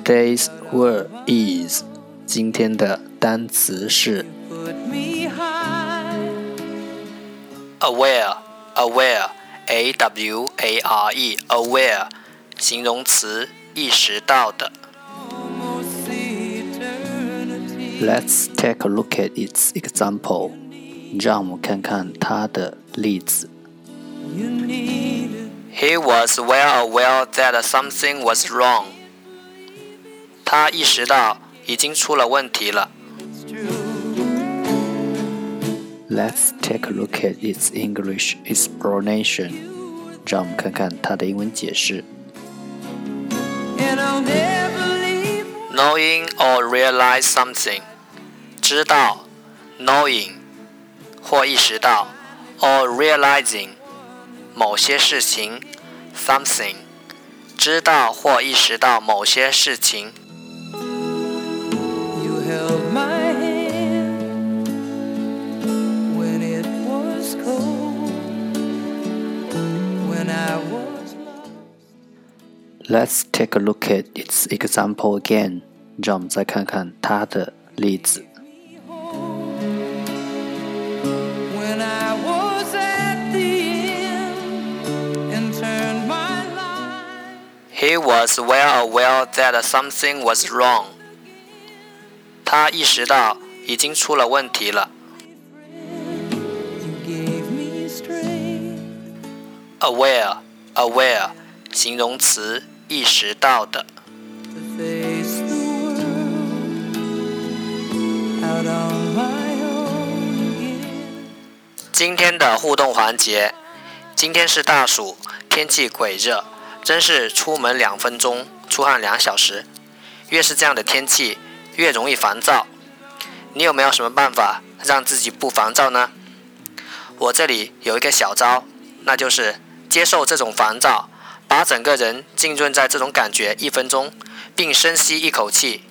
Today's word is 今天的单词是 aware aware a w a r e aware 形容词意识到的。Let's take a look at its example. 让我们看看它的例子。He was well aware that something was wrong. 他意识到已经出了问题了。Let's take a look at its English explanation. 让我们看看它的英文解释。Knowing or realize something，知道，knowing 或意识到，or realizing 某些事情，something 知道或意识到某些事情。 Let's take a look at its example again. 让我们再看看它的例子。He was well aware that something was wrong. 他意识到已经出了问题了。Aware, aware，形容词， 意识到的。今天的互动环节，今天是大暑，天气鬼热，真是出门两分钟，出汗两小时。越是这样的天气，越容易烦躁。你有没有什么办法让自己不烦躁呢？我这里有一个小招，那就是接受这种烦躁，把整个人浸润在这种感觉一分钟，并深吸一口气。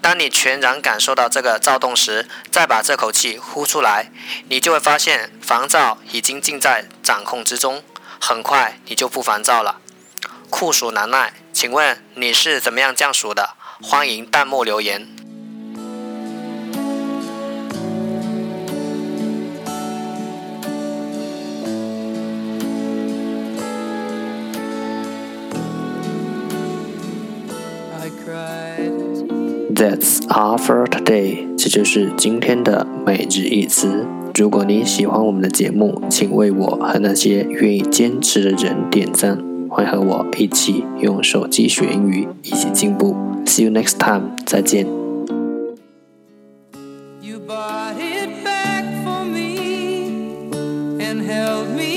当你全然感受到这个躁动时，再把这口气呼出来，你就会发现烦躁已经尽在掌控之中，很快你就不烦躁了。酷暑难耐，请问你是怎么样降暑的？欢迎弹幕留言。That's all for today。这就是今天的每日一词。如果你喜欢我们的节目，请为我和那些愿意坚持的人点赞。欢迎和我一起用手机学英语，一起进步。See you next time。再见。you buy it back for me and help me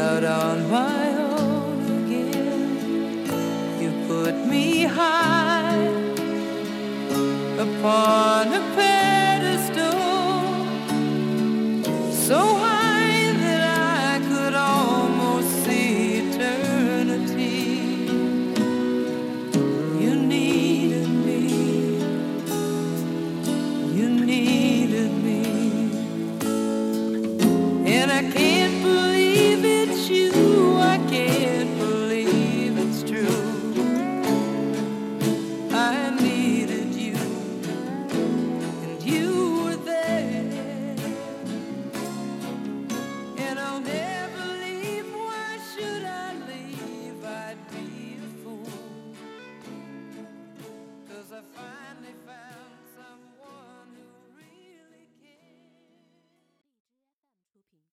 out on my own again. You put me high upon I can't.